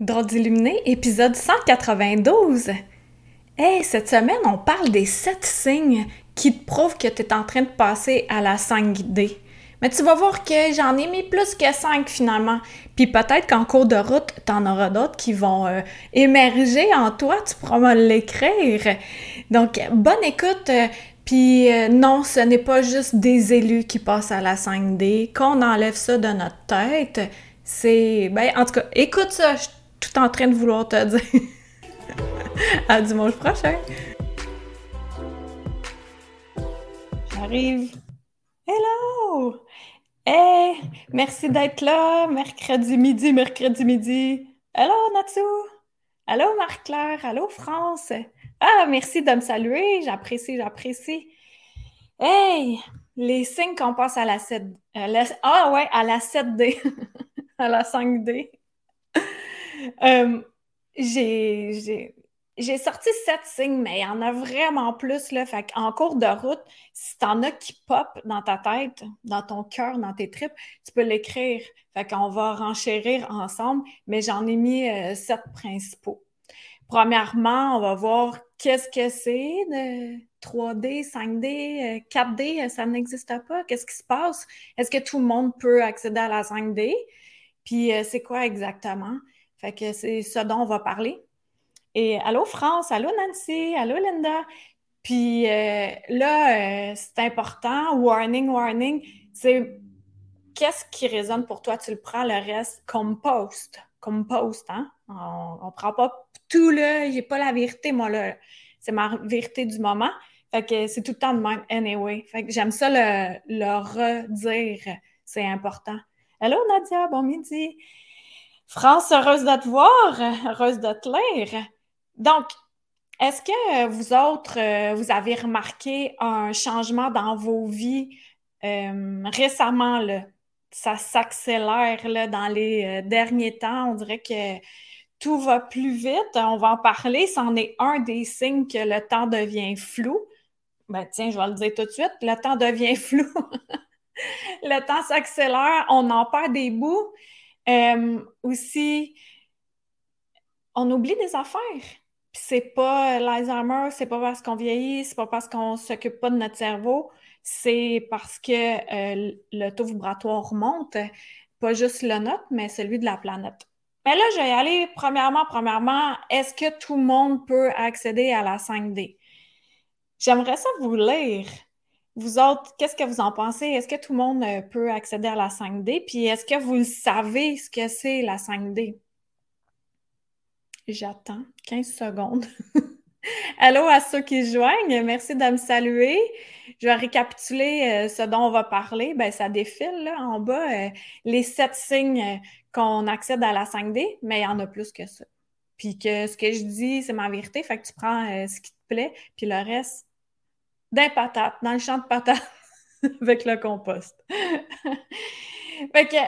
Drôle d'illuminé, épisode 192. Hey, cette semaine, on parle des sept signes qui te prouvent que tu es en train de passer à la 5D. Mais tu vas voir que j'en ai mis plus que 5 finalement. Puis peut-être qu'en cours de route, t'en auras d'autres qui vont euh, émerger en toi, tu pourras me l'écrire. Donc, bonne écoute. Euh, puis euh, non, ce n'est pas juste des élus qui passent à la 5D. Qu'on enlève ça de notre tête, c'est... Ben, en tout cas, écoute ça, tout en train de vouloir te dire. à dimanche prochain. J'arrive. Hello! Hey! Merci d'être là, mercredi midi, mercredi midi. Hello, Natsu! Allô, Marc-Claire! Allô, France! Ah, merci de me saluer, j'apprécie, j'apprécie. Hey! Les signes qu'on passe à la 7... Euh, ah ouais, à la 7D. à la 5D. Euh, j'ai sorti sept signes, mais il y en a vraiment plus. Là. En cours de route, si t'en as qui pop dans ta tête, dans ton cœur, dans tes tripes, tu peux l'écrire. Fait qu'on va renchérir ensemble, mais j'en ai mis euh, sept principaux. Premièrement, on va voir qu'est-ce que c'est de 3D, 5D, 4D, ça n'existe pas. Qu'est-ce qui se passe? Est-ce que tout le monde peut accéder à la 5D? Puis euh, c'est quoi exactement? Fait que c'est ce dont on va parler. Et allô France, allô Nancy, allô Linda. Puis euh, là, euh, c'est important, warning, warning, c'est qu'est-ce qui résonne pour toi? Tu le prends, le reste, compost. Compost, hein? On ne prend pas tout là, j'ai pas la vérité, moi là. C'est ma vérité du moment. Fait que c'est tout le temps de même, anyway. Fait que j'aime ça le, le redire, c'est important. Allô Nadia, bon midi. France, heureuse de te voir, heureuse de te lire. Donc, est-ce que vous autres, euh, vous avez remarqué un changement dans vos vies euh, récemment? Ça s'accélère dans les euh, derniers temps. On dirait que tout va plus vite. On va en parler. C'en est un des signes que le temps devient flou. Ben tiens, je vais le dire tout de suite. Le temps devient flou. le temps s'accélère. On en perd des bouts. Euh, aussi, on oublie des affaires. Puis c'est pas l'Alzheimer, c'est pas parce qu'on vieillit, c'est pas parce qu'on s'occupe pas de notre cerveau, c'est parce que euh, le taux vibratoire monte, pas juste le nôtre, mais celui de la planète. Mais là, je vais y aller premièrement, premièrement, est-ce que tout le monde peut accéder à la 5D? J'aimerais ça vous lire vous autres, qu'est-ce que vous en pensez? Est-ce que tout le monde euh, peut accéder à la 5D? Puis est-ce que vous savez ce que c'est la 5D? J'attends 15 secondes. Allô à ceux qui se joignent, merci de me saluer. Je vais récapituler euh, ce dont on va parler. Ben, ça défile là, en bas, euh, les sept signes qu'on accède à la 5D, mais il y en a plus que ça. Puis que ce que je dis, c'est ma vérité, fait que tu prends ce qui te plaît, puis le reste, d'un patate, dans le champ de patates avec le compost. fait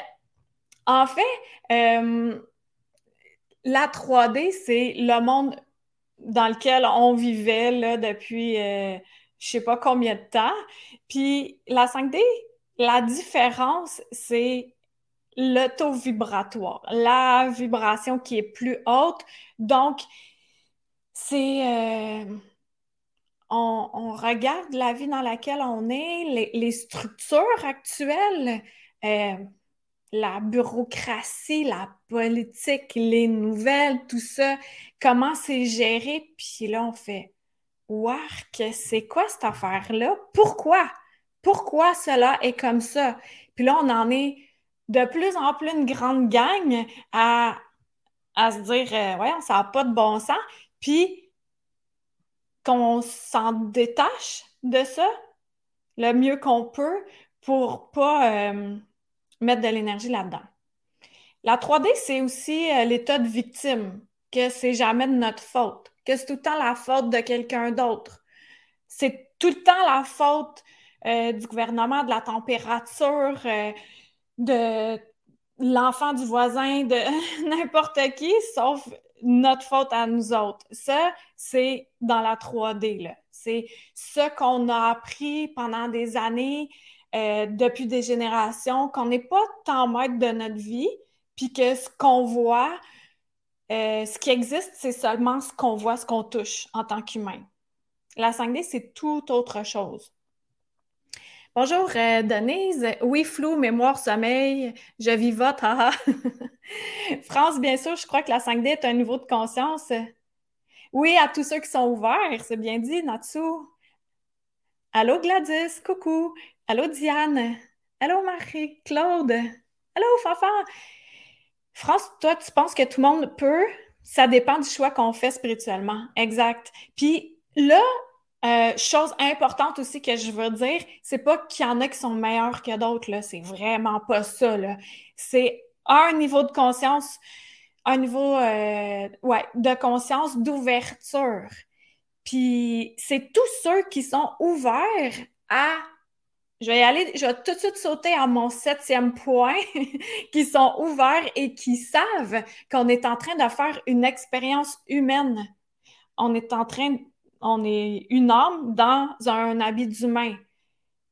en fait, euh, la 3D, c'est le monde dans lequel on vivait depuis euh, je sais pas combien de temps. Puis la 5D, la différence, c'est le taux vibratoire, la vibration qui est plus haute. Donc, c'est... Euh, on, regarde la vie dans laquelle on est, les, structures actuelles, euh, la bureaucratie, la politique, les nouvelles, tout ça, comment c'est géré, puis là, on fait Wark, c'est quoi cette affaire-là? Pourquoi? Pourquoi cela est comme ça? Puis là, on en est de plus en plus une grande gang à, se dire, euh, ouais, ça n'a pas de bon sens. Puis qu'on s'en détache de ça le mieux qu'on peut pour pas euh, mettre de l'énergie là-dedans. La 3D, c'est aussi euh, l'état de victime, que c'est jamais de notre faute, que c'est tout le temps la faute de quelqu'un d'autre. C'est tout le temps la faute euh, du gouvernement, de la température, de l'enfant du voisin, de n'importe qui, sauf notre faute à nous autres. Ça, c'est dans la 3D. C'est ce qu'on a appris pendant des années, euh, depuis des générations, qu'on n'est pas tant maître de notre vie, puis que ce qu'on voit, euh, ce qui existe, c'est seulement ce qu'on voit, ce qu'on touche en tant qu'humain. La 5D, c'est tout autre chose. Bonjour euh, Denise. Oui, flou, mémoire, sommeil, je vivote. France, bien sûr, je crois que la 5D est un niveau de conscience. Oui, à tous ceux qui sont ouverts, c'est bien dit, Natsu. Allô Gladys, coucou. Allô Diane. Allô Marie-Claude. Allô Fafa. France, toi, tu penses que tout le monde peut? Ça dépend du choix qu'on fait spirituellement. Exact. Puis là, euh, chose importante aussi que je veux dire, c'est pas qu'il y en a qui sont meilleurs que d'autres, là. C'est vraiment pas ça, là. C'est un niveau de conscience, un niveau, euh, ouais, de conscience, d'ouverture. Puis c'est tous ceux qui sont ouverts à je vais aller, je vais tout de suite sauter à mon septième point, qui sont ouverts et qui savent qu'on est en train de faire une expérience humaine. On est en train, on est une âme dans un habit d'humain.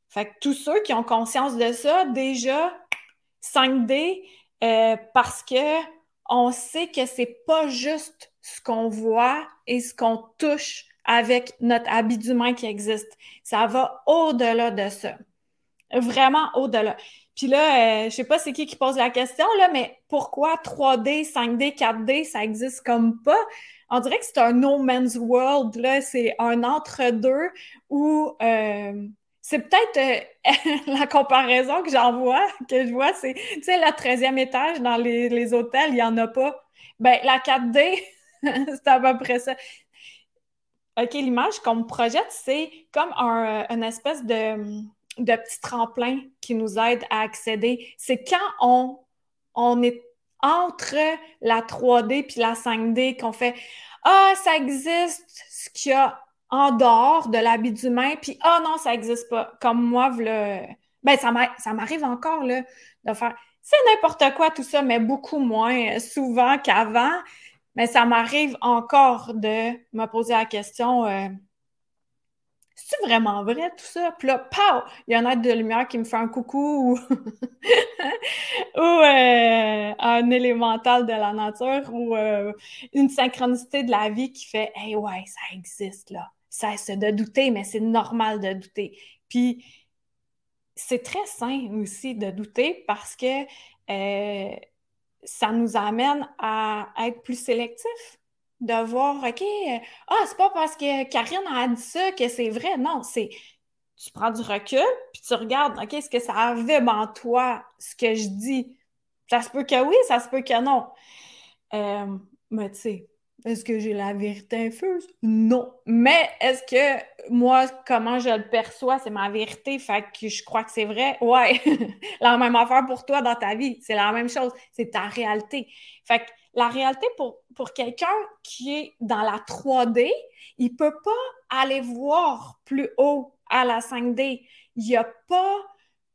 Fait que tous ceux qui ont conscience de ça, déjà, 5D, euh, parce que on sait que c'est pas juste ce qu'on voit et ce qu'on touche avec notre habit d'humain qui existe. Ça va au-delà de ça vraiment au-delà. Puis là, euh, je sais pas c'est qui qui pose la question, là, mais pourquoi 3D, 5D, 4D, ça existe comme pas? On dirait que c'est un no man's world, là, c'est un entre-deux où euh, c'est peut-être euh, la comparaison que j'en vois, que je vois, c'est, tu sais, le 13e étage dans les, les hôtels, il n'y en a pas. Ben, la 4D, c'est à peu près ça. OK, l'image qu'on me projette, c'est comme un, une espèce de de petits tremplins qui nous aident à accéder. C'est quand on, on est entre la 3D puis la 5D qu'on fait Ah, ça existe ce qu'il y a en dehors de l'habit d'humain, puis Ah non, ça n'existe pas. Comme moi, le... ben, ça m'arrive encore là, de faire c'est n'importe quoi tout ça, mais beaucoup moins souvent qu'avant. Mais ça m'arrive encore de me poser la question euh, c'est vraiment vrai tout ça? Puis là, pow! Il y a un être de lumière qui me fait un coucou ou, euh, un élémental de la nature ou euh, une synchronicité de la vie qui fait Hey, ouais, ça existe là. Ça, c'est de douter, mais c'est normal de douter. Puis c'est très sain aussi de douter parce que euh, ça nous amène à être plus sélectifs de voir, OK, euh, ah, c'est pas parce que Karine a dit ça que c'est vrai. Non, c'est tu prends du recul, puis tu regardes, OK, est-ce que ça avait en toi ce que je dis? Ça se peut que oui, ça se peut que non. Euh, mais tu sais, est-ce que j'ai la vérité infuse? Non. Mais est-ce que moi, comment je le perçois, c'est ma vérité, fait que je crois que c'est vrai? Ouais. la même affaire pour toi dans ta vie. C'est la même chose. C'est ta réalité. Fait que la réalité pour, quelqu'un qui est dans la 3D, il ne peut pas aller voir plus haut à la 5D. Il n'y a pas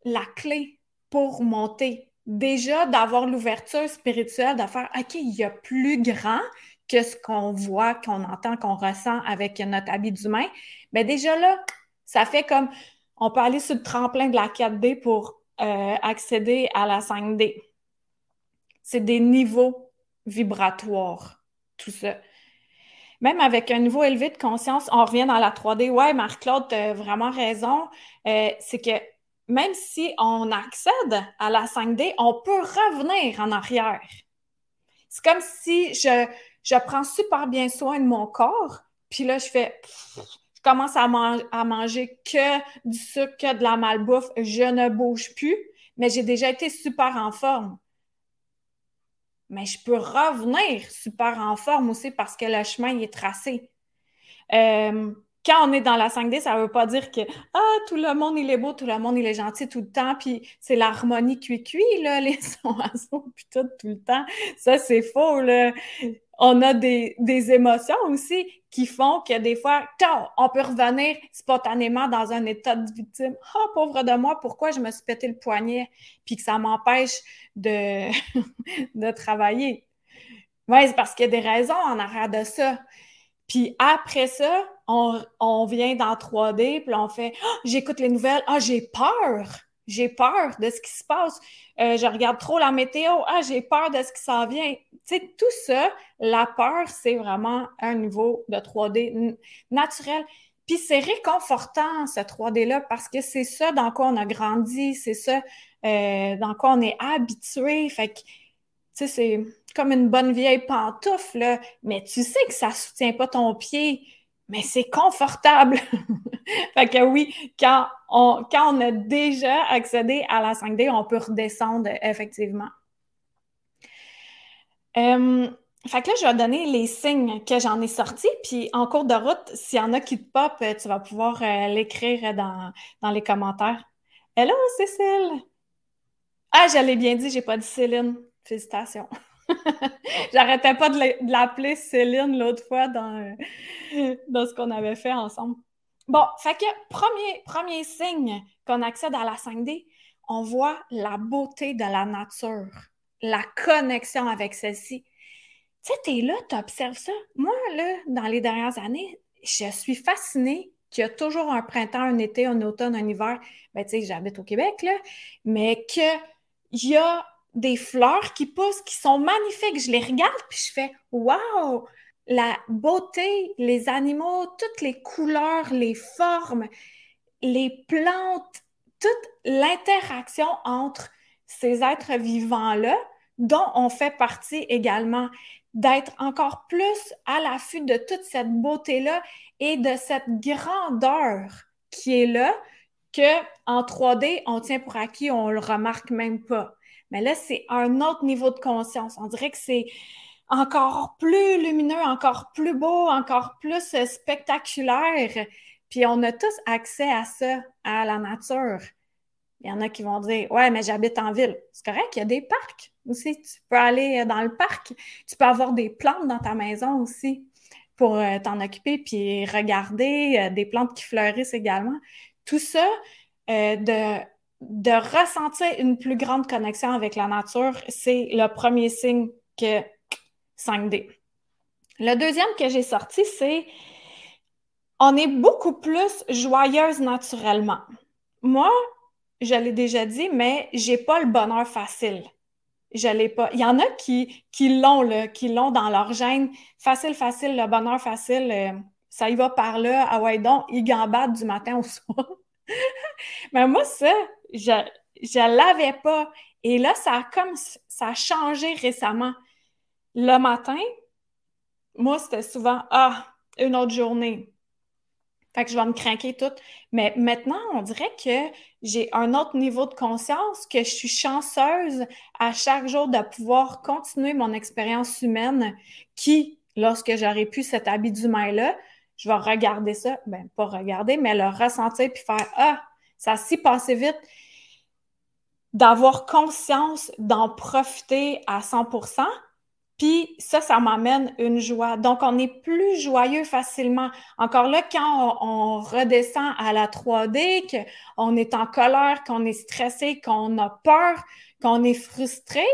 la clé pour monter. Déjà, d'avoir l'ouverture spirituelle, de faire OK, il y a plus grand que ce qu'on voit, qu'on entend, qu'on ressent avec notre habit d'humain. Mais déjà là, ça fait comme on peut aller sur le tremplin de la 4D pour euh, accéder à la 5D. C'est des niveaux vibratoire, tout ça. Même avec un niveau élevé de conscience, on revient dans la 3D. Ouais, Marc-Claude, tu as vraiment raison. Euh, c'est que même si on accède à la 5D, on peut revenir en arrière. C'est comme si je, je prends super bien soin de mon corps, puis là, je fais, je commence à, à manger que du sucre, que de la malbouffe, je ne bouge plus, mais j'ai déjà été super en forme mais je peux revenir super en forme aussi parce que le chemin est tracé. Euh, quand on est dans la 5D, ça ne veut pas dire que ah, tout le monde il est beau, tout le monde il est gentil tout le temps, puis c'est l'harmonie cuit-cuit, les sons à tout, tout le temps. Ça, c'est faux, là. On a des, des émotions aussi qui font que des fois, on peut revenir spontanément dans un état de victime. Ah, oh, pauvre de moi, pourquoi je me suis pété le poignet? Puis que ça m'empêche de, de travailler. Oui, c'est parce qu'il y a des raisons en arrière de ça. Puis après ça, on, vient dans 3D, puis on fait oh, j'écoute les nouvelles, ah, j'ai peur. J'ai peur de ce qui se passe. Euh, je regarde trop la météo. Ah, j'ai peur de ce qui s'en vient. Tu sais, tout ça, la peur, c'est vraiment un niveau de 3D naturel. Puis c'est réconfortant, ce 3D-là, parce que c'est ça dans quoi on a grandi, c'est ça euh, dans quoi on est habitué. Fait que, tu sais, c'est comme une bonne vieille pantoufle, là, mais tu sais que ça soutient pas ton pied, mais c'est confortable. fait que oui, quand on, quand on a déjà accédé à la 5D, on peut redescendre effectivement. Euh, fait que là, je vais donner les signes que j'en ai sortis, puis en cours de route, s'il y en a qui te pop, tu vas pouvoir euh, l'écrire dans, dans les commentaires. Hello, Cécile! Ah, j'allais bien dit, j'ai pas dit Céline. Félicitations. J'arrêtais pas de l'appeler Céline l'autre fois dans, dans ce qu'on avait fait ensemble. Bon, fait que premier, premier signe qu'on accède à la 5D, on voit la beauté de la nature, la connexion avec celle-ci. Tu sais, t'es là, tu observes ça. Moi, là, dans les dernières années, je suis fascinée qu'il y a toujours un printemps, un été, un automne, un hiver. Ben, tu sais, j'habite au Québec, là, mais qu'il y a des fleurs qui poussent, qui sont magnifiques. Je les regarde, puis je fais Wow! La beauté, les animaux, toutes les couleurs, les formes, les plantes, toute l'interaction entre ces êtres vivants-là, dont on fait partie également, d'être encore plus à l'affût de toute cette beauté-là et de cette grandeur qui est là, que en 3D, on tient pour acquis, on le remarque même pas. Mais là, c'est un autre niveau de conscience. On dirait que c'est encore plus lumineux, encore plus beau, encore plus euh, spectaculaire. Puis on a tous accès à ça, à la nature. Il y en a qui vont dire Ouais, mais j'habite en ville. C'est correct, il y a des parcs aussi. Tu peux aller euh, dans le parc. Tu peux avoir des plantes dans ta maison aussi pour euh, t'en occuper, puis regarder des plantes qui fleurissent également. Tout ça, de de ressentir une plus grande connexion avec la nature, c'est le premier signe que 5D. Le deuxième que j'ai sorti, c'est on est beaucoup plus joyeuse naturellement. Moi, je l'ai déjà dit, mais j'ai pas le bonheur facile. Je l'ai pas. Il y en a qui, qui l'ont, qui l'ont dans leur gène. Facile, facile, le bonheur facile, euh, ça y va par là. Ah ouais, donc, ils gambadent du matin au soir. mais moi, ça, je ne l'avais pas. Et là, ça a comme ça a changé récemment. Le matin, moi, c'était souvent Ah, une autre journée. Fait que je vais me craquer tout. Mais maintenant, on dirait que j'ai un autre niveau de conscience, que je suis chanceuse à chaque jour de pouvoir continuer mon expérience humaine qui, lorsque j'aurai pu cet habit d'humain-là, je vais regarder ça, ben pas regarder, mais le ressentir puis faire Ah, ça s'y passé vite d'avoir conscience d'en profiter à 100%. Puis ça, ça m'amène une joie. Donc, on est plus joyeux facilement. Encore là, quand on, redescend à la 3D, qu'on est en colère, qu'on est stressé, qu'on a peur, qu'on est frustré,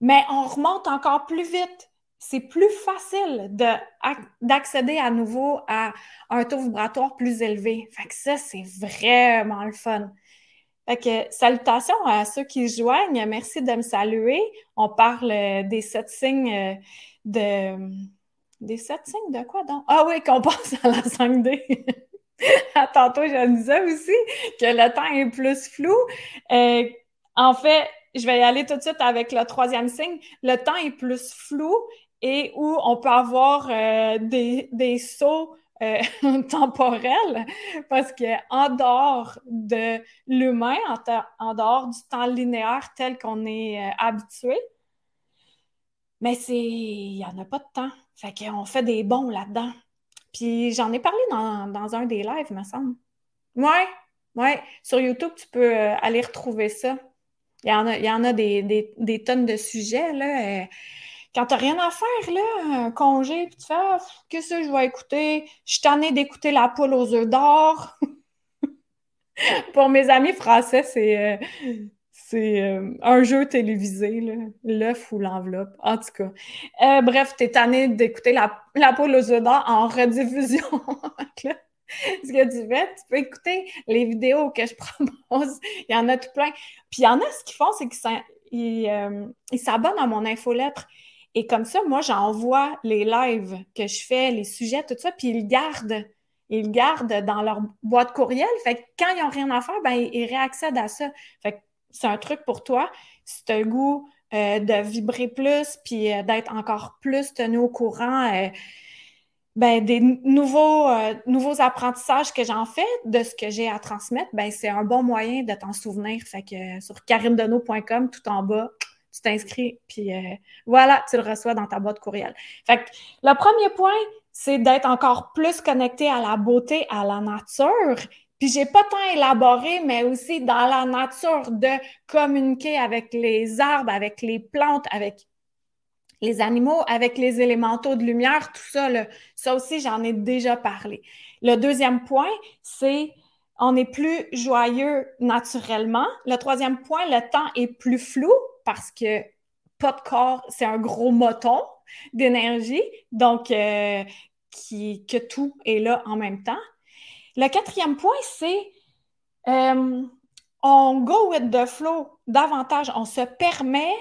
mais on remonte encore plus vite. C'est plus facile d'accéder à nouveau à un taux vibratoire plus élevé. Fait ça, c'est vraiment le fun. Fait que, salutations à ceux qui joignent. Merci de me saluer. On parle euh, des sept signes euh, de. Des sept signes de quoi donc? Ah oui, qu'on passe à la 5D. Tantôt, je disais aussi que le temps est plus flou. Euh, en fait, je vais y aller tout de suite avec le troisième signe. Le temps est plus flou et où on peut avoir des, des sauts euh, temporel parce que en dehors de l'humain, en, dehors du temps linéaire tel qu'on est euh, habitué, mais c'est il n'y en a pas de temps. Fait qu'on fait des bons là-dedans. Puis j'en ai parlé dans, un des lives, me semble. Ouais, ouais. Sur YouTube, tu peux euh, aller retrouver ça. Il y en a, il y en a des, tonnes de sujets, quand t'as rien à faire, là, un congé, puis tu fais ah, qu'est-ce que je vais écouter? Je suis tannée d'écouter la poule aux œufs d'or. Pour mes amis français, c'est euh, euh, un jeu télévisé, l'œuf ou l'enveloppe. En tout cas. Euh, bref, t'es tannée d'écouter la, la poule aux œufs d'or en rediffusion. ce que tu fais, tu peux écouter les vidéos que je propose. Il y en a tout plein. Puis il y en a, ce qu'ils font, c'est qu'ils euh, s'abonnent à mon infolettre. Et comme ça, moi, j'envoie les lives que je fais, les sujets, tout ça, puis ils gardent. Ils gardent dans leur boîte courriel. Fait que quand ils n'ont rien à faire, ben, ils réaccèdent à ça. Fait que c'est un truc pour toi. Si tu as le goût euh, de vibrer plus, puis euh, d'être encore plus tenu au courant, ben, des nouveaux, euh, nouveaux apprentissages que j'en fais, de ce que j'ai à transmettre, ben, c'est un bon moyen de t'en souvenir. Fait que euh, sur karimdeno.com, tout en bas, tu t'inscris, puis euh, voilà, tu le reçois dans ta boîte courriel. Fait que le premier point, c'est d'être encore plus connecté à la beauté, à la nature. Puis j'ai pas tant élaboré, mais aussi dans la nature de communiquer avec les arbres, avec les plantes, avec les animaux avec les élémentaux de lumière, tout ça, ça aussi, j'en ai déjà parlé. Le deuxième point, c'est on est plus joyeux naturellement. Le troisième point, le temps est plus flou parce que pas de corps, c'est un gros moton d'énergie, donc euh, qui, que tout est là en même temps. Le quatrième point, c'est euh, on go with the flow davantage, on se permet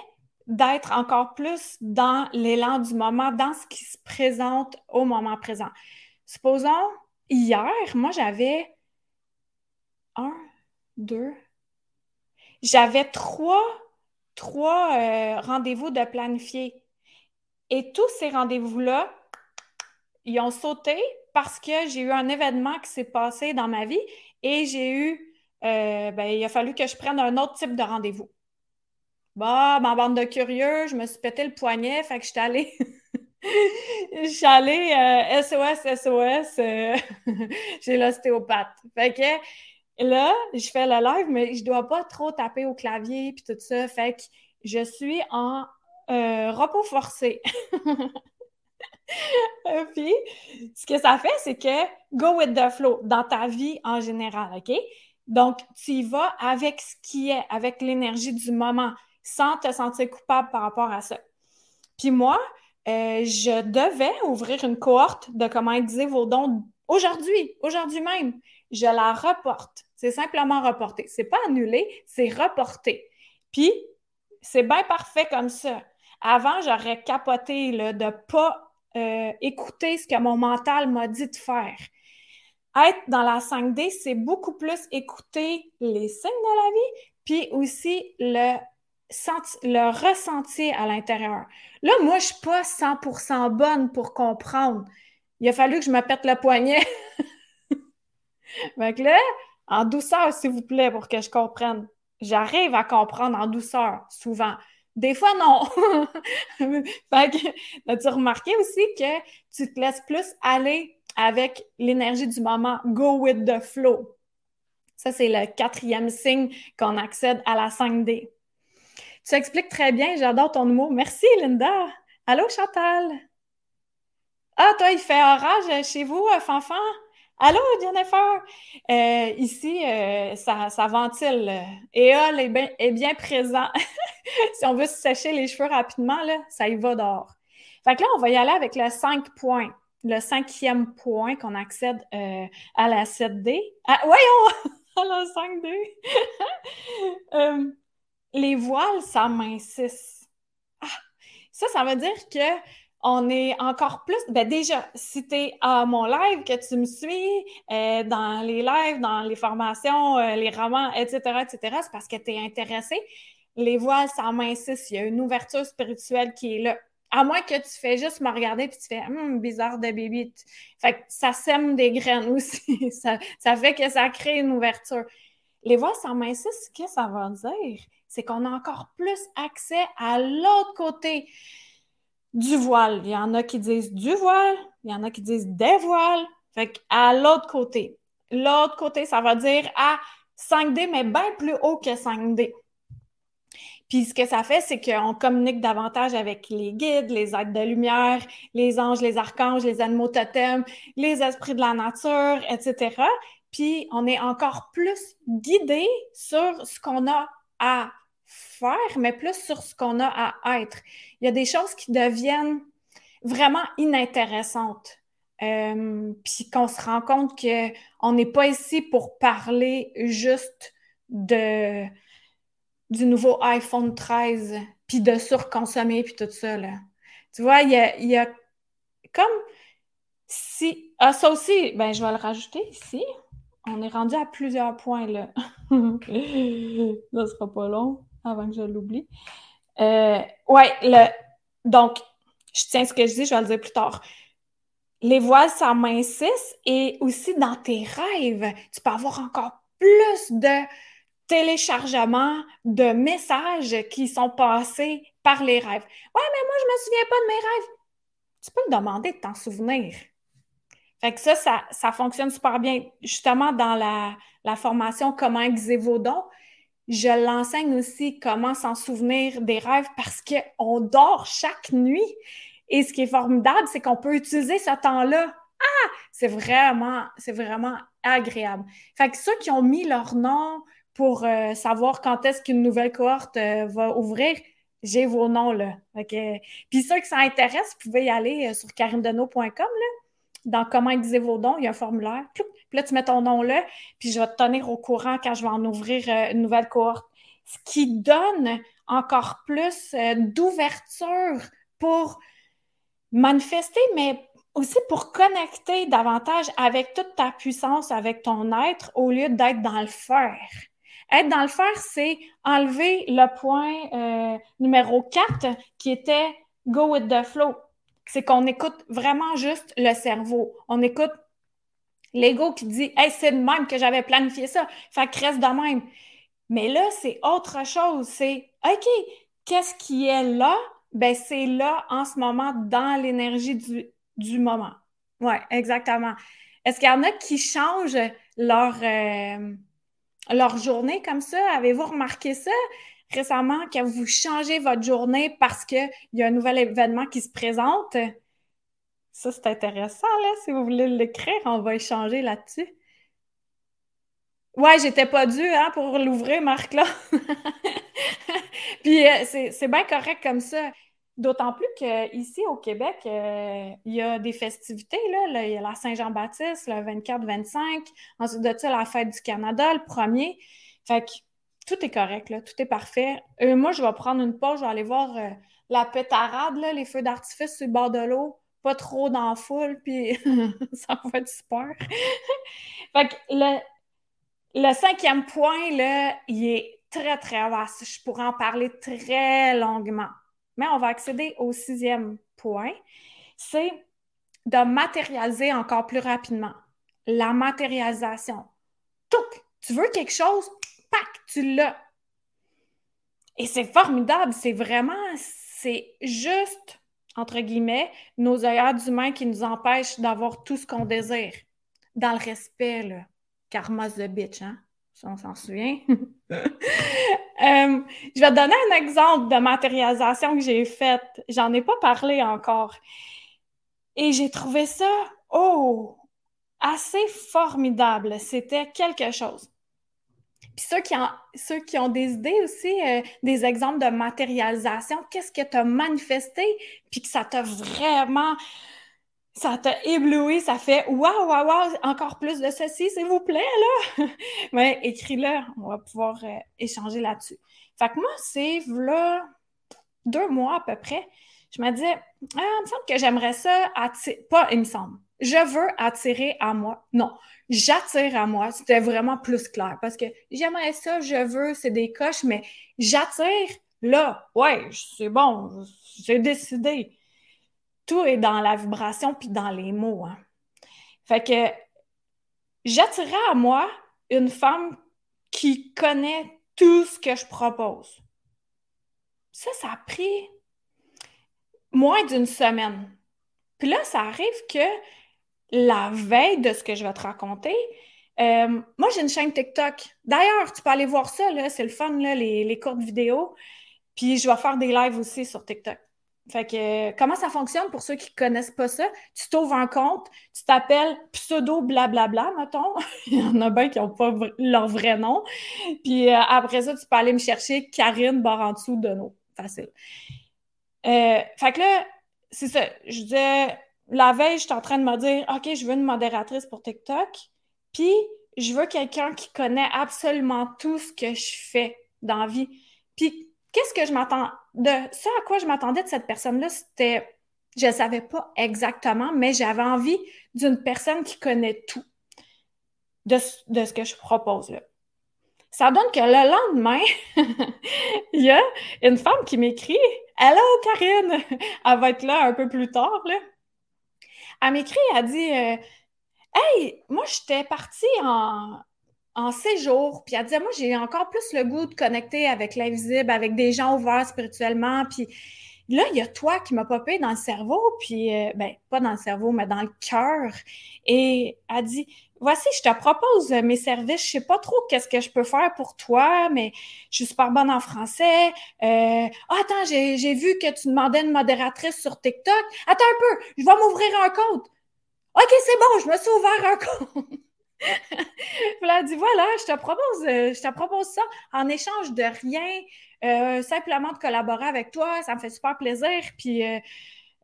d'être encore plus dans l'élan du moment, dans ce qui se présente au moment présent. Supposons, hier, moi, j'avais un, deux, j'avais trois, trois euh, rendez-vous de planifier. Et tous ces rendez-vous-là, ils ont sauté parce que j'ai eu un événement qui s'est passé dans ma vie et j'ai eu, euh, ben, il a fallu que je prenne un autre type de rendez-vous. Bah, ma bande de curieux, je me suis pété le poignet, fait que je suis allée. je suis allée SOS, SOS, j'ai l'ostéopathe. Fait que là, je fais le live, mais je dois pas trop taper au clavier puis tout ça. Fait que je suis en euh, repos forcé. puis, ce que ça fait, c'est que go with the flow dans ta vie en général, OK? Donc, tu y vas avec ce qui est, avec l'énergie du moment sans te sentir coupable par rapport à ça. Puis moi, euh, je devais ouvrir une cohorte de comment utiliser vos dons aujourd'hui, aujourd'hui même. Je la reporte. C'est simplement reporté. C'est pas annulé, c'est reporté. Puis, c'est bien parfait comme ça. Avant, j'aurais capoté là, de pas euh, écouter ce que mon mental m'a dit de faire. Être dans la 5D, c'est beaucoup plus écouter les signes de la vie, puis aussi le le ressenti à l'intérieur. Là, moi, je suis pas 100% bonne pour comprendre. Il a fallu que je me pète le poignet. Donc là, en douceur, s'il vous plaît, pour que je comprenne. J'arrive à comprendre en douceur, souvent. Des fois, non. fait que, as-tu remarqué aussi que tu te laisses plus aller avec l'énergie du moment, go with the flow. Ça, c'est le quatrième signe qu'on accède à la 5D. Tu expliques très bien, j'adore ton mot. Merci, Linda. Allô, Chantal. Ah, toi, il fait orage chez vous, euh, Fanfan? Allô, Jennifer? Euh, ici, euh, ça, ça, ventile. Éole est bien, est bien présent. si on veut se sécher les cheveux rapidement, là, ça y va dehors. Fait que là, on va y aller avec le 5 points. Le cinquième point qu'on accède à la 7D. Ah, voyons! à la 5D. les voiles s'amincissent. Ah, ça, ça veut dire que on est encore plus. Ben déjà, si tu es à mon live, que tu me suis euh, dans les lives, dans les formations, euh, les romans, etc., etc., c'est parce que tu es intéressé. Les voiles s'amincissent. Il y a une ouverture spirituelle qui est là. À moins que tu fais juste me regarder puis tu fais hum, bizarre de bébé. Fait que ça sème des graines aussi. ça, ça fait que ça crée une ouverture. Les voiles s'amincissent, qu'est-ce que ça va dire? c'est qu'on a encore plus accès à l'autre côté du voile. Il y en a qui disent du voile, il y en a qui disent des voiles. Fait à l'autre côté. L'autre côté, ça va dire à 5D, mais bien plus haut que 5D. Puis ce que ça fait, c'est qu'on communique davantage avec les guides, les êtres de lumière, les anges, les archanges, les animaux totems, les esprits de la nature, etc. Puis on est encore plus guidé sur ce qu'on a à faire, mais plus sur ce qu'on a à être. Il y a des choses qui deviennent vraiment inintéressantes euh, puis qu'on se rend compte qu'on n'est pas ici pour parler juste de, du nouveau iPhone 13, puis de surconsommer, puis tout ça. Là. Tu vois, il y a, comme si. Ah, ça aussi, ben, je vais le rajouter ici. On est rendu à plusieurs points, là. ça sera pas long avant que je l'oublie. Euh, ouais, le... donc, je tiens ce que je dis, je vais le dire plus tard. Les voiles s'amincissent et aussi dans tes rêves, tu peux avoir encore plus de téléchargements de messages qui sont passés par les rêves. Ouais, mais moi, je me souviens pas de mes rêves. Tu peux me demander de t'en souvenir. Fait que ça, ça, fonctionne super bien. Justement, dans la, la formation Comment aiguiser vos dons, je l'enseigne aussi comment s'en souvenir des rêves parce qu'on dort chaque nuit. Et ce qui est formidable, c'est qu'on peut utiliser ce temps-là. Ah! C'est vraiment, c'est vraiment agréable. Fait que ceux qui ont mis leur nom pour euh, savoir quand est-ce qu'une nouvelle cohorte euh, va ouvrir, j'ai vos noms là. Puis ceux qui ça intéresse, vous pouvez y aller euh, sur carindeneau.com là. Dans comment aiguiser vos dons, il y a un formulaire. Puis là, tu mets ton nom là, puis je vais te tenir au courant quand je vais en ouvrir euh, une nouvelle cohorte. Ce qui donne encore plus euh, d'ouverture pour manifester, mais aussi pour connecter davantage avec toute ta puissance, avec ton être, au lieu d'être dans le faire. Être dans le faire, c'est enlever le point euh, numéro 4 qui était go with the flow. C'est qu'on écoute vraiment juste le cerveau. On écoute L'ego qui dit Hey, c'est de même que j'avais planifié ça, fait que reste de même. Mais là, c'est autre chose. C'est OK, qu'est-ce qui est là? Ben, c'est là en ce moment dans l'énergie du, moment. Oui, exactement. Est-ce qu'il y en a qui changent leur, euh, leur journée comme ça? Avez-vous remarqué ça? Récemment que vous changez votre journée parce qu'il y a un nouvel événement qui se présente? Ça, c'est intéressant, là. Si vous voulez l'écrire, on va échanger là-dessus. Ouais, j'étais pas dû hein, pour l'ouvrir, Marc-là. Puis euh, c'est bien correct comme ça. D'autant plus qu'ici, au Québec, euh, il y a des festivités. Là. Il y a la Saint-Jean-Baptiste, le 24-25. Ensuite de ça, la fête du Canada, le premier. Fait que tout est correct. Tout est parfait. Euh, moi, je vais prendre une pause, je vais aller voir la pétarade, là, les feux d'artifice sur le bord de l'eau pas trop dans la foule, puis ça va être super. fait que le, le cinquième point, là, il est très, très vaste. Je pourrais en parler très longuement. Mais on va accéder au sixième point. C'est de matérialiser encore plus rapidement. La matérialisation. Tu veux quelque chose? Pac! Tu l'as. Et c'est formidable. C'est vraiment, c'est juste entre guillemets, nos œillères d'humains qui nous empêchent d'avoir tout ce qu'on désire. Dans le respect, là. Karma the bitch, hein? on s'en souvient. Euh, je vais te donner un exemple de matérialisation que j'ai faite. J'en ai pas parlé encore. Et j'ai trouvé ça, oh, assez formidable. C'était quelque chose. Puis ceux qui, ont, ceux qui ont des idées aussi, euh, des exemples de matérialisation, qu'est-ce que tu as manifesté, puis que ça t'a vraiment, ça t'a ébloui, ça fait waouh, waouh, waouh, encore plus de ceci, s'il vous plaît, là. Mais écris-le, on va pouvoir euh, échanger là-dessus. Fait que moi, c'est là deux mois à peu près, je me disais, ah, il me semble que j'aimerais ça pas, il me semble, je veux attirer à moi. Non, j'attire à moi. C'était vraiment plus clair parce que j'aimerais ça, je veux, c'est des coches, mais j'attire là. Ouais, c'est bon, j'ai décidé. Tout est dans la vibration puis dans les mots. Hein. Fait que j'attirais à moi une femme qui connaît tout ce que je propose. Ça, ça a pris moins d'une semaine. Puis là, ça arrive que la veille de ce que je vais te raconter, euh, moi, j'ai une chaîne TikTok. D'ailleurs, tu peux aller voir ça, c'est le fun, les, les, courtes vidéos. Puis je vais faire des lives aussi sur TikTok. Fait que comment ça fonctionne pour ceux qui ne connaissent pas ça? Tu t'ouvres un compte, tu t'appelles pseudo blablabla, mettons. Il y en a bien qui n'ont pas leur vrai nom. Puis euh, après ça, tu peux aller me chercher Karine Barantou de nous. Facile. Euh, fait que là, c'est ça. Je disais, la veille, je suis en train de me dire, OK, je veux une modératrice pour TikTok, puis je veux quelqu'un qui connaît absolument tout ce que je fais dans la vie. Puis, qu'est-ce que je m'attends de ce à quoi je m'attendais de cette personne-là, c'était, je ne savais pas exactement, mais j'avais envie d'une personne qui connaît tout de, de ce que je propose là. Ça donne que le lendemain, il y a une femme qui m'écrit Hello Karine! Elle va être là un peu plus tard. Là. Elle m'écrit, elle dit euh, Hey, moi j'étais partie en, en séjour, puis elle disait Moi j'ai encore plus le goût de connecter avec l'invisible, avec des gens ouverts spirituellement, puis là, il y a toi qui m'a popé dans le cerveau, puis, euh, ben, pas dans le cerveau, mais dans le cœur. Et elle dit, voici, je te propose mes services. Je sais pas trop qu'est-ce que je peux faire pour toi, mais je suis super bonne en français. Euh, ah, attends, j'ai vu que tu demandais une modératrice sur TikTok. Attends un peu, je vais m'ouvrir un compte. OK, c'est bon, je me suis ouvert un compte. a dit, voilà, je te propose, euh, je te propose ça en échange de rien. Euh, simplement de collaborer avec toi, ça me fait super plaisir. Puis euh,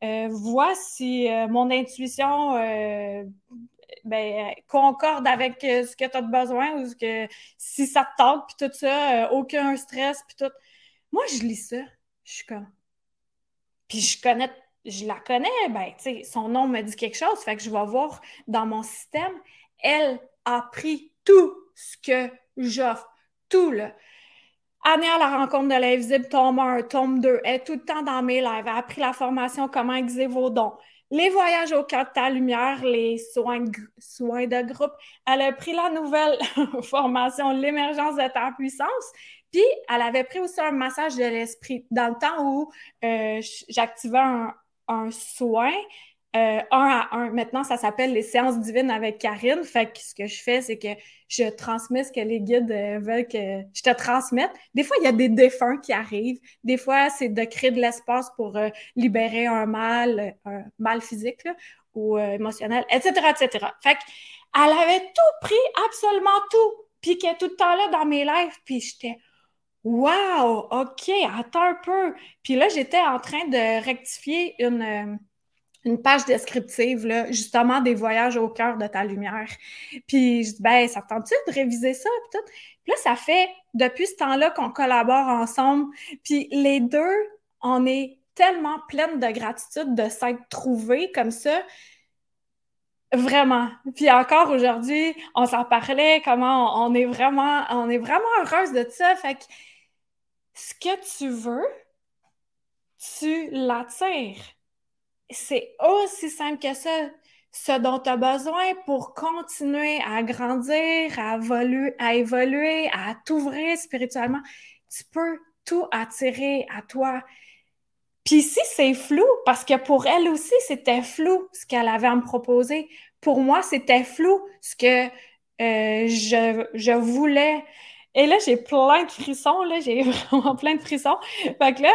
euh vois si euh, mon intuition ben, concorde avec ce que tu as besoin ou que si ça te tente, puis tout ça, aucun stress, puis tout. Moi, je lis ça, je suis comme. Puis je connais, je la connais, ben, tu sais, son nom me dit quelque chose, fait que je vais voir dans mon système. Elle a pris tout ce que j'offre, tout, là. Année à la rencontre de l'invisible, tome 1, tome 2. Elle est tout le temps dans mes lives. Elle a appris la formation Comment aiguiser vos dons. Les voyages au cœur de ta lumière, les soins, soins de groupe. Elle a pris la nouvelle formation L'émergence de ta puissance. Puis, elle avait pris aussi un massage de l'esprit. Dans le temps où euh, j'activais un soin, euh, un à un. Maintenant, ça s'appelle les séances divines avec Karine. Fait que ce que je fais, c'est que je transmets ce que les guides euh, veulent que je te transmette. Des fois, il y a des défunts qui arrivent. Des fois, c'est de créer de l'espace pour euh, libérer un mal, un mal physique ou émotionnel, etc., etc. Fait qu'elle avait tout pris, absolument tout. Puis qu'elle tout le temps là dans mes lives. Puis j'étais... Wow, OK, attends un peu. Puis là, j'étais en train de rectifier une, une page descriptive, là, justement, des voyages au cœur de ta lumière. Puis je dis, ben, ça tente-tu de réviser ça? Puis, tout? là, ça fait depuis ce temps-là qu'on collabore ensemble. Puis les deux, on est tellement pleines de gratitude de s'être trouvés comme ça. Vraiment. Puis encore aujourd'hui, on s'en parlait, comment on est vraiment, on est vraiment heureuse de ça. Fait que ce que tu veux, tu l'attires c'est aussi simple que ça. Ce dont tu as besoin pour continuer à grandir, à évoluer, à, t'ouvrir spirituellement, tu peux tout attirer à toi. Puis si c'est flou, parce que pour elle aussi, c'était flou ce qu'elle avait à me proposer. Pour moi, c'était flou ce que euh, je, je voulais. Et là, j'ai plein de frissons, là, j'ai vraiment plein de frissons. Fait que là,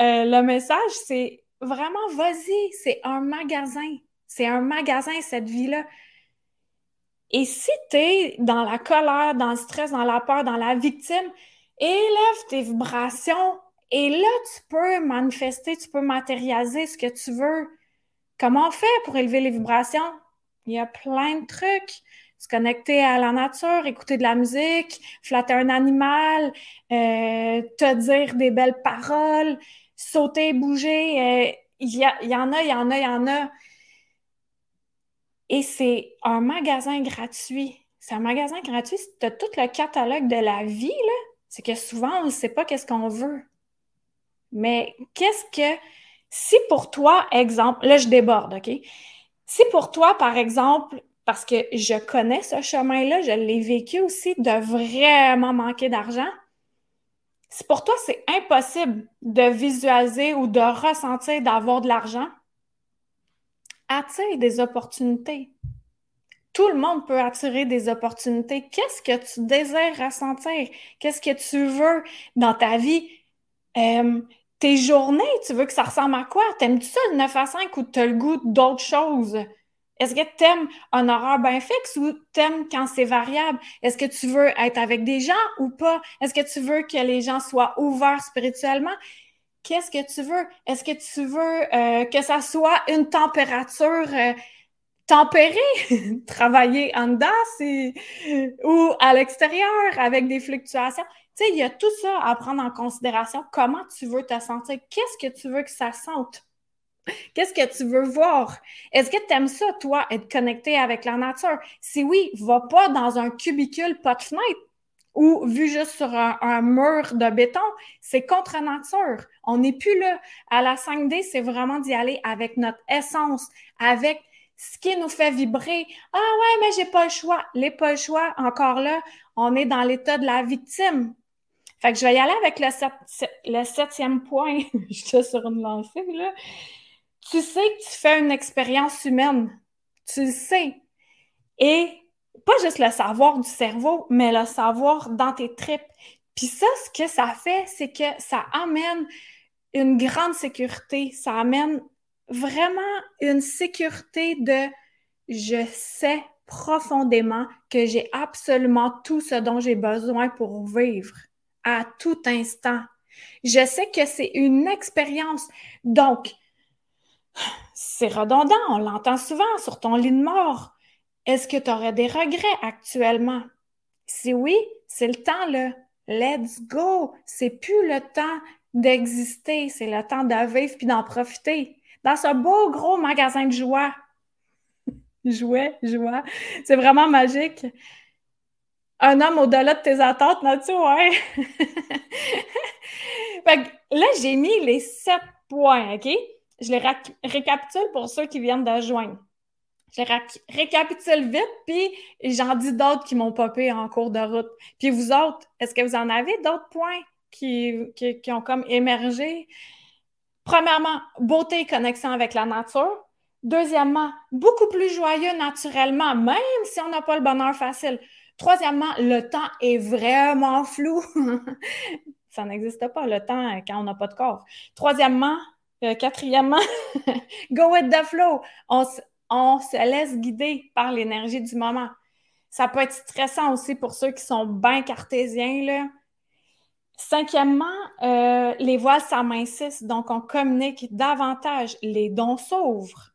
euh, le message, c'est vraiment, vas-y, c'est un magasin. C'est un magasin, cette vie-là. Et si tu es dans la colère, dans le stress, dans la peur, dans la victime, élève tes vibrations. Et là, tu peux manifester, tu peux matérialiser ce que tu veux. Comment on fait pour élever les vibrations? Il y a plein de trucs. Se connecter à la nature, écouter de la musique, flatter un animal, euh, te dire des belles paroles, sauter, bouger. Euh, il y, en a, il y en a, il y en a. Et c'est un magasin gratuit. C'est un magasin gratuit. tu as tout le catalogue de la vie, là, c'est que souvent, on ne sait pas qu'est-ce qu'on veut. Mais qu'est-ce que. Si pour toi, exemple, là, je déborde, OK? Si pour toi, par exemple, parce que je connais ce chemin-là, je l'ai vécu aussi, de vraiment manquer d'argent, si pour toi, c'est impossible de visualiser ou de ressentir d'avoir de l'argent, attire des opportunités. Tout le monde peut attirer des opportunités. Qu'est-ce que tu désires ressentir? Qu'est-ce que tu veux dans ta vie? Euh, tes journées, tu veux que ça ressemble à quoi? T'aimes-tu ça le 9 à 5 ou tu as le goût d'autres choses? Est-ce que tu aimes un horaire bien fixe ou t'aimes quand c'est variable? Est-ce que tu veux être avec des gens ou pas? Est-ce que tu veux que les gens soient ouverts spirituellement? Qu'est-ce que tu veux? Est-ce que tu veux euh, que ça soit une température euh, tempérée, travailler en dedans ou à l'extérieur avec des fluctuations? Tu sais, il y a tout ça à prendre en considération. Comment tu veux te sentir? Qu'est-ce que tu veux que ça sente? Qu'est-ce que tu veux voir? Est-ce que tu aimes ça, toi, être connecté avec la nature? Si oui, va pas dans un cubicule, pas de fenêtre ou vu juste sur un, mur de béton, c'est contre nature. On n'est plus là. À la 5D, c'est vraiment d'y aller avec notre essence, avec ce qui nous fait vibrer. Ah ouais, mais j'ai pas le choix. Les pas le choix, encore là, on est dans l'état de la victime. Fait que je vais y aller avec le, le septième point. je suis sur une lancée, là. Tu sais que tu fais une expérience humaine. Tu le sais. Et pas juste le savoir du cerveau, mais le savoir dans tes tripes. Puis ça, ce que ça fait, c'est que ça amène une grande sécurité. Ça amène vraiment une sécurité de je sais profondément que j'ai absolument tout ce dont j'ai besoin pour vivre à tout instant. Je sais que c'est une expérience. Donc, c'est redondant, on l'entend souvent sur ton lit de mort. Est-ce que tu aurais des regrets actuellement? Si oui, c'est le temps, là. Let's go! C'est plus le temps d'exister, c'est le temps de vivre puis d'en profiter. Dans ce beau gros magasin de joie. Jouet, joie. C'est vraiment magique. Un homme au-delà de tes attentes, là-dessus, ouais. fait que là, j'ai mis les sept points, OK? Je les récapitule pour ceux qui viennent de joindre. Je les récapitule vite, puis j'en dis d'autres qui m'ont popé en cours de route. Puis vous autres, est-ce que vous en avez d'autres points qui, qui, ont comme émergé? Premièrement, beauté et connexion avec la nature. Deuxièmement, beaucoup plus joyeux naturellement, même si on n'a pas le bonheur facile. Troisièmement, le temps est vraiment flou. Ça n'existe pas, le temps, quand on n'a pas de corps. Troisièmement, euh, quatrièmement, go with the flow. On, se laisse guider par l'énergie du moment. Ça peut être stressant aussi pour ceux qui sont bien cartésiens. Là. Cinquièmement, euh, les voiles s'amincissent, donc on communique davantage. Les dons s'ouvrent.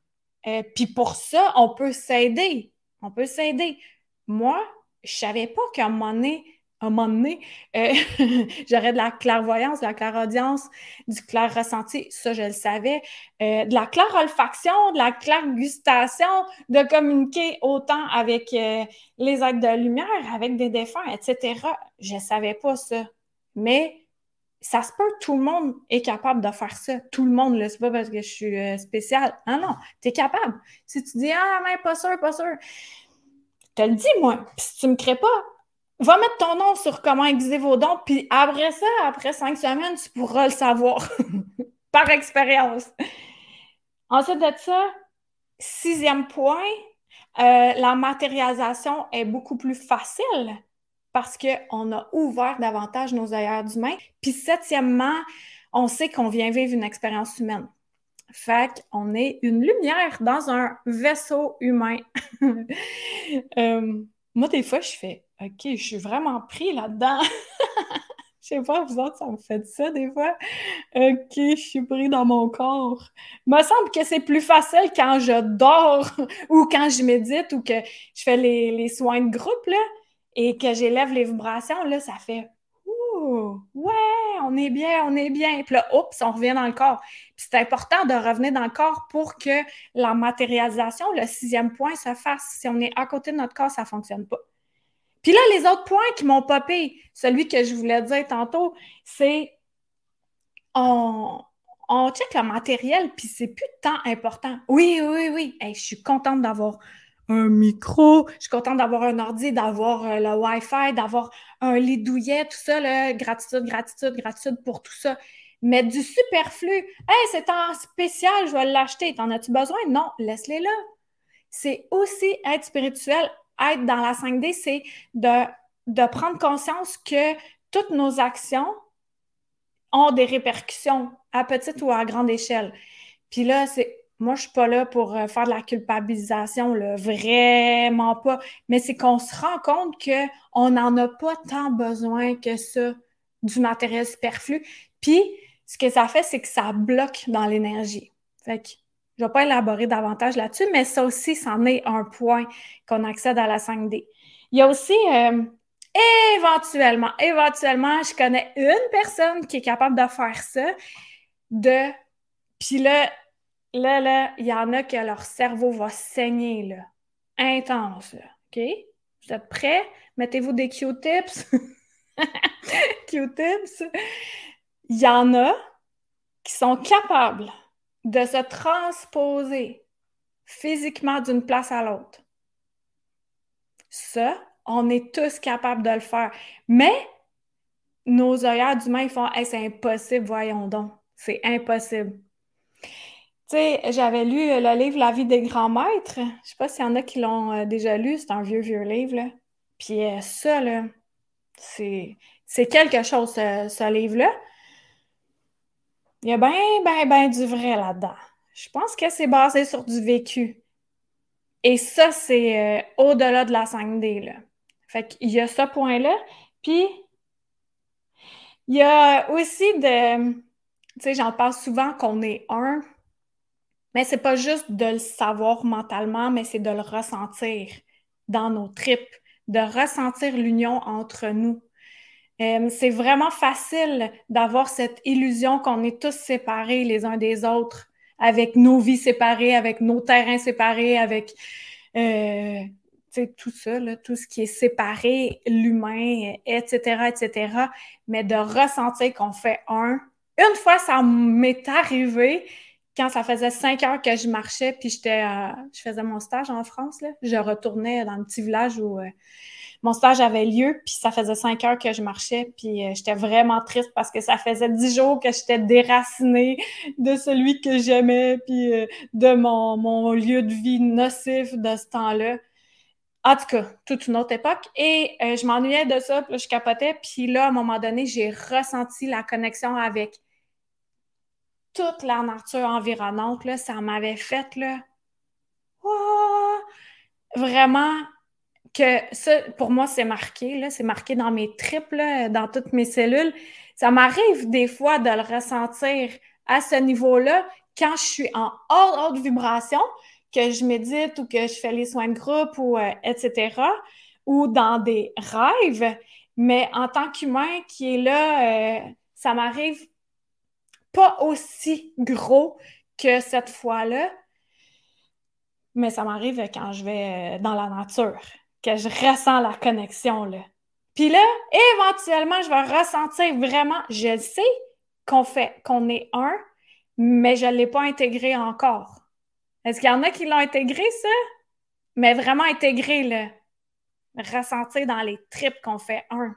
Euh, puis pour ça, on peut s'aider. On peut s'aider. Moi, je savais pas qu'à un moment un moment donné, euh, j'aurais de la clairvoyance, de la clairaudience, du clair ressenti, ça je le savais, euh, de la claire olfaction, de la claire gustation, de communiquer autant avec euh, les êtres de lumière, avec des défunts, etc. Je savais pas ça. Mais ça se peut, tout le monde est capable de faire ça. Tout le monde, là, c'est pas parce que je suis spéciale. Ah non, tu es capable. Si tu dis, ah, mais pas sûr, pas sûr, je te le dis, moi. Puis si tu me crées pas, va mettre ton nom sur comment aiguiser vos dons, puis après ça, après cinq semaines, tu pourras le savoir par expérience. Ensuite de ça, sixième point, euh, la matérialisation est beaucoup plus facile parce qu'on a ouvert davantage nos ailleurs d'humains. Puis septièmement, on sait qu'on vient vivre une expérience humaine. Fait qu'on est une lumière dans un vaisseau humain. Euh, moi, des fois, je fais OK, je suis vraiment pris là-dedans. Je sais pas, vous autres, ça me fait ça des fois? OK, je suis pris dans mon corps. Il me semble que c'est plus facile quand je dors ou quand je médite ou que je fais les, soins de groupe, là, et que j'élève les vibrations, là, ça fait Ouh, ouais, on est bien, on est bien. Puis là, oups, on revient dans le corps. Puis c'est important de revenir dans le corps pour que la matérialisation, le sixième point, se fasse. Si on est à côté de notre corps, ça ne fonctionne pas. Puis là, les autres points qui m'ont popé, celui que je voulais dire tantôt, c'est on, check le matériel, puis c'est plus tant important. Oui, oui, oui. je suis contente d'avoir un micro, je suis contente d'avoir un ordi, d'avoir euh, le Wi-Fi, d'avoir un lit douillet, tout ça, gratitude, gratitude, gratitude pour tout ça. Mais du superflu, hey, c'est en spécial, je vais l'acheter. T'en as-tu besoin? Non, laisse-les là. C'est aussi être spirituel être dans la 5D, c'est de, de prendre conscience que toutes nos actions ont des répercussions à petite ou à grande échelle. Puis là, c'est moi, je suis pas là pour euh, faire de la culpabilisation, vraiment pas. Mais c'est qu'on se rend compte qu'on n'en a pas tant besoin que ça du matériel superflu. Puis, ce que ça fait, c'est que ça bloque dans l'énergie. Fait que je ne vais pas élaborer davantage là-dessus, mais ça aussi, c'en est un point qu'on accède à la 5D. Il y a aussi euh, éventuellement, éventuellement, je connais une personne qui est capable de faire ça, de puis là, là, là, il y en a que leur cerveau va saigner, là. Intense, OK? Vous êtes prêts? Mettez-vous des Q-tips. Q-tips. Il y en a qui sont capables de se transposer physiquement d'une place à l'autre. Ça, on est tous capables de le faire. Mais nos œillères d'humains font c'est impossible, voyons donc. C'est impossible. Tu sais, j'avais lu le livre La vie des grands maîtres. Je sais pas s'il y en a qui l'ont euh, déjà lu. C'est un vieux, vieux livre. Puis euh, ça, là, c'est, quelque chose, ce, livre-là. Il y a bien, bien, bien du vrai là-dedans. Je pense que c'est basé sur du vécu. Et ça, c'est euh, au-delà de la 5D. Là. Fait qu'il y a ce point-là. Puis, il y a aussi de. Tu sais, j'en parle souvent qu'on est un. Mais c'est pas juste de le savoir mentalement, mais c'est de le ressentir dans nos tripes, de ressentir l'union entre nous. Euh, c'est vraiment facile d'avoir cette illusion qu'on est tous séparés les uns des autres, avec nos vies séparées, avec nos terrains séparés, avec euh, tout ça, tout ce qui est séparé, l'humain, etc., etc. Mais de ressentir qu'on fait un. Une fois, ça m'est arrivé, quand ça faisait cinq heures que je marchais, puis j'étais, je faisais mon stage en France, je retournais dans le petit village où euh, mon stage avait lieu, puis ça faisait cinq heures que je marchais, puis euh, j'étais vraiment triste parce que ça faisait dix jours que j'étais déracinée de celui que j'aimais, puis euh, de mon, lieu de vie nocif de ce temps-là. En tout cas, toute une autre époque. Et je m'ennuyais de ça, puis je capotais. Puis là, à un moment donné, j'ai ressenti la connexion avec toute la nature environnante, ça m'avait fait, là, vraiment que ça, pour moi, c'est marqué, là, c'est marqué dans mes tripes, dans toutes mes cellules. Ça m'arrive des fois de le ressentir à ce niveau-là quand je suis en haute, haute vibration, que je médite ou que je fais les soins de groupe ou euh, etc. ou dans des rêves. Mais en tant qu'humain qui est là, euh, ça m'arrive pas aussi gros que cette fois-là, mais ça m'arrive quand je vais euh, dans la nature, je ressens la connexion, là. Puis là, éventuellement, je vais ressentir vraiment, je sais qu'on fait, qu'on est un, mais je ne l'ai pas intégré encore. Est-ce qu'il y en a qui l'ont intégré, ça? Mais vraiment intégré, là. Ressentir dans les tripes qu'on fait un.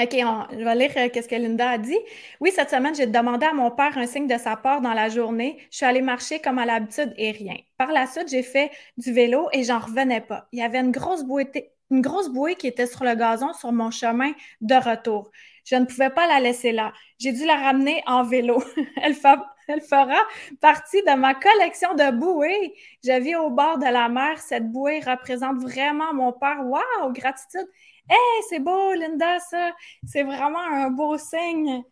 OK, je vais lire euh, ce que Linda a dit. Oui, cette semaine, j'ai demandé à mon père un signe de sa part dans la journée. Je suis allée marcher comme à l'habitude et rien. Par la suite, j'ai fait du vélo et j'en revenais pas. Il y avait une grosse bouée, une grosse bouée qui était sur le gazon sur mon chemin de retour. Je ne pouvais pas la laisser là. J'ai dû la ramener en vélo. elle, fera partie de ma collection de bouées. Je vis au bord de la mer. Cette bouée représente vraiment mon père. Wow, gratitude. Hey, c'est beau, Linda, ça! C'est vraiment un beau signe.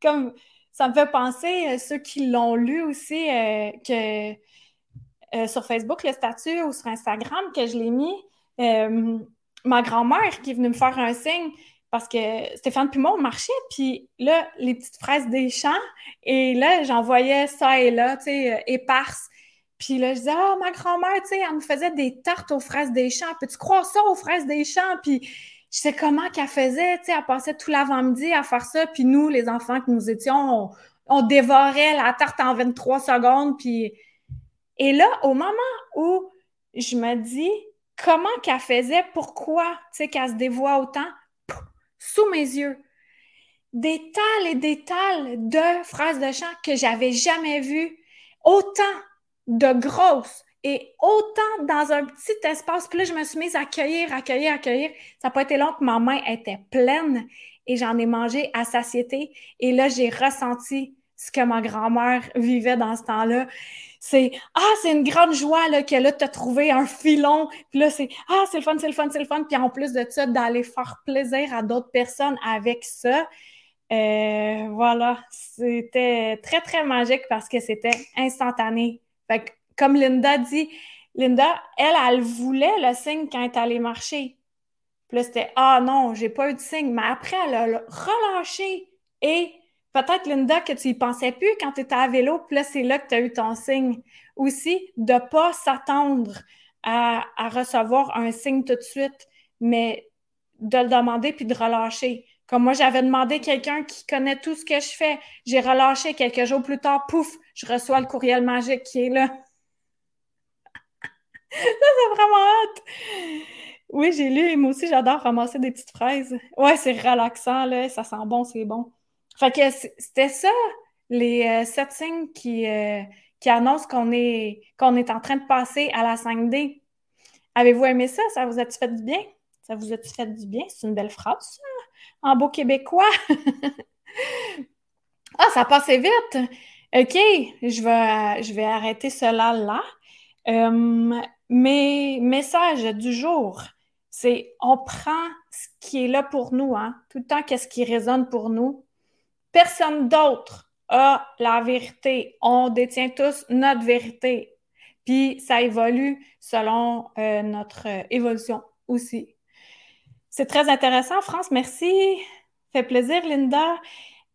Comme ça me fait penser, euh, ceux qui l'ont lu aussi, euh, que euh, sur Facebook, le statut ou sur Instagram, que je l'ai mis, ma grand-mère qui est venue me faire un signe parce que Stéphane Pumon marchait, puis là, les petites fraises des champs, et là, j'en voyais ça et là, tu sais, éparses. Puis là, je disais, ah, ma grand-mère, tu sais, elle me faisait des tartes aux fraises des champs. Peux-tu croire ça aux fraises des champs? Puis je sais comment qu'elle faisait, tu sais, elle passait tout l'avant-midi à faire ça, puis nous, les enfants que nous étions, on, dévorait la tarte en 23 secondes, puis... Et là, au moment où je me dis comment qu'elle faisait, pourquoi, tu sais, qu'elle se dévoie autant, sous mes yeux, des tales et des tales de phrases de chant que j'avais jamais vues, autant de grosses, et autant dans un petit espace. Puis là, je me suis mise à accueillir, accueillir, accueillir. Ça n'a pas été long que ma main était pleine et j'en ai mangé à satiété. Et là, j'ai ressenti ce que ma grand-mère vivait dans ce temps-là. C'est Ah, c'est une grande joie là, que là, tu as trouvé un filon. Puis là, c'est Ah, c'est le fun, c'est le fun, c'est le fun. Puis en plus de ça, d'aller faire plaisir à d'autres personnes avec ça. Euh, voilà, c'était très, très magique parce que c'était instantané. Fait comme Linda dit, Linda, elle, elle voulait le signe quand elle est allée marcher. Puis là, c'était Ah non, j'ai pas eu de signe. Mais après, elle a relâché. Et peut-être, Linda, que tu y pensais plus quand tu étais à vélo, puis là, c'est là que tu as eu ton signe. Aussi, de pas s'attendre à, recevoir un signe tout de suite, mais de le demander puis de relâcher. Comme moi, j'avais demandé quelqu'un qui connaît tout ce que je fais. J'ai relâché quelques jours plus tard, pouf, je reçois le courriel magique qui est là. Ça, c'est vraiment hâte. Oui, j'ai lu et moi aussi, j'adore ramasser des petites fraises. Ouais, c'est relaxant, là. Ça sent bon, c'est bon. Fait que c'était ça, les euh, sept signes qui, euh, annoncent qu'on est, en train de passer à la 5D. Avez-vous aimé ça? Ça vous a-tu fait du bien? Ça vous a-tu fait du bien? C'est une belle phrase, ça, en beau québécois. ah, ça passait vite. OK, je vais, arrêter cela là. Euh, mes messages du jour, c'est on prend ce qui est là pour nous, hein, tout le temps qu'est-ce qui résonne pour nous. Personne d'autre a la vérité. On détient tous notre vérité. Puis ça évolue selon euh, notre évolution aussi. C'est très intéressant, France. Merci. Fait plaisir, Linda.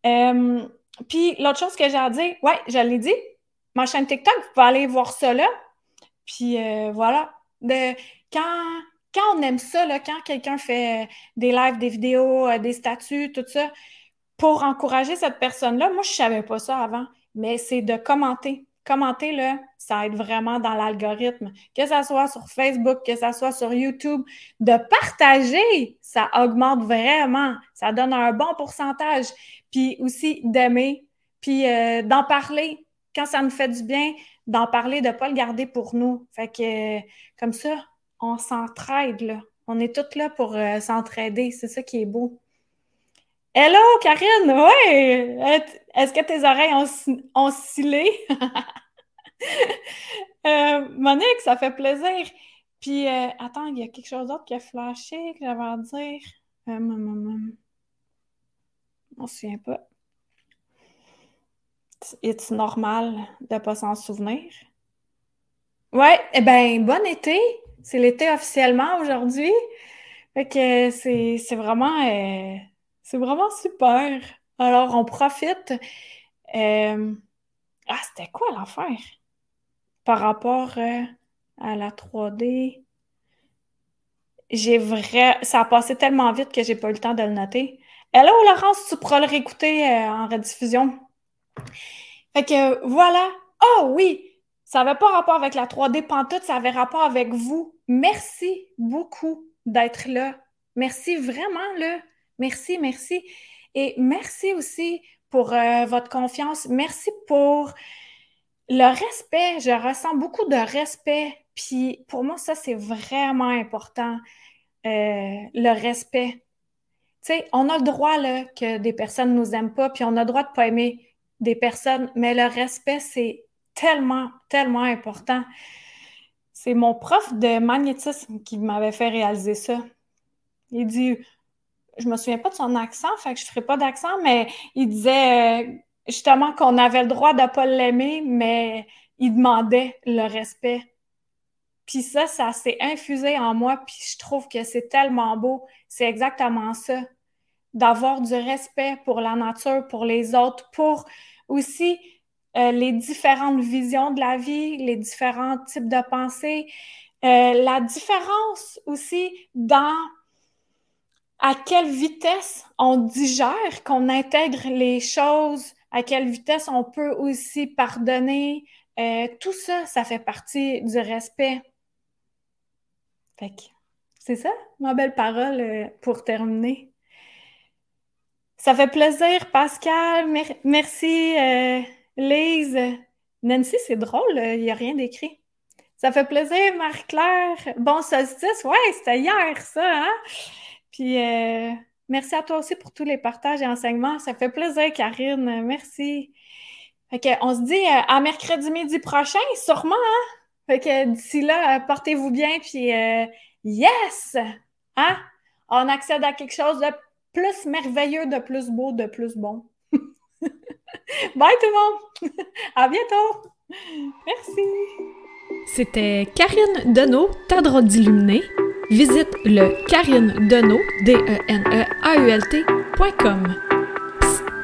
Euh, puis l'autre chose que j'ai à dire, ouais, je l'ai dit, ma chaîne TikTok, vous pouvez aller voir là. Puis euh, voilà. Quand, on aime ça, quand quelqu'un fait des lives, des vidéos, euh, des statuts, tout ça, pour encourager cette personne-là, moi, je ne savais pas ça avant, mais c'est de commenter. Commenter, là, ça aide vraiment dans l'algorithme. Que ce soit sur Facebook, que ce soit sur YouTube, de partager, ça augmente vraiment. Ça donne un bon pourcentage. Puis aussi d'aimer, puis euh, d'en parler quand ça nous fait du bien, d'en parler, de ne pas le garder pour nous. Fait que comme ça, on s'entraide, là. On est toutes là pour euh, s'entraider. C'est ça qui est beau. Hello, Karine! Oui! Est-ce que tes oreilles ont, ont? Euh, Monique, ça fait plaisir. Puis, euh, attends, il y a quelque chose d'autre qui a flashé que j'avais à dire. Euh, on ne se souvient pas. Est-ce normal de pas s'en souvenir? Ouais, eh bien, bon été! C'est l'été officiellement aujourd'hui. Fait que c'est vraiment, euh, vraiment super. Alors, on profite. Euh, ah, c'était quoi l'affaire? Par rapport euh, à la 3D. J'ai vrai. Ça a passé tellement vite que j'ai pas eu le temps de le noter. Hello Laurence, tu pourras le réécouter en rediffusion. Fait que voilà. Oh oui! Ça n'avait pas rapport avec la 3D pantoute, ça avait rapport avec vous. Merci beaucoup d'être là. Merci vraiment là. Merci, merci. Et merci aussi pour euh, votre confiance. Merci pour le respect. Je ressens beaucoup de respect. Puis pour moi, ça, c'est vraiment important. Euh, le respect. Tu sais, on a le droit là, que des personnes ne nous aiment pas, puis on a le droit de ne pas aimer des personnes, mais le respect, c'est tellement, tellement important. C'est mon prof de magnétisme qui m'avait fait réaliser ça. Il dit, je me souviens pas de son accent, fait que je ferai pas d'accent, mais il disait euh, justement qu'on avait le droit de pas l'aimer, mais il demandait le respect. Puis ça, ça s'est infusé en moi, puis je trouve que c'est tellement beau. C'est exactement ça. D'avoir du respect pour la nature, pour les autres, pour aussi euh, les différentes visions de la vie, les différents types de pensées, euh, la différence aussi dans à quelle vitesse on digère, qu'on intègre les choses, à quelle vitesse on peut aussi pardonner. Euh, tout ça, ça fait partie du respect. Fait c'est ça, ma belle parole pour terminer. Ça fait plaisir, Pascal. merci. Lise, Nancy, c'est drôle, il n'y a rien d'écrit. Ça fait plaisir, Marie-Claire. Bon solstice, ouais, c'était hier, ça, hein? Puis, euh, merci à toi aussi pour tous les partages et enseignements. Ça fait plaisir, Karine. Merci. Fait on se dit euh, à mercredi midi prochain, sûrement, hein? Fait que d'ici là, euh, portez-vous bien, puis yes! Hein? On accède à quelque chose de plus merveilleux, de plus beau, de plus bon. Bye tout le monde! À bientôt! Merci! C'était Karine Deneau, ta droite d'illuminé. Visite le Karine Deneau, D-E-N-E-A-U-L-T.com.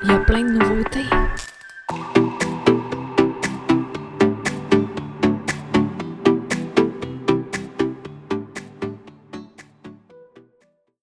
Il y a plein de nouveautés.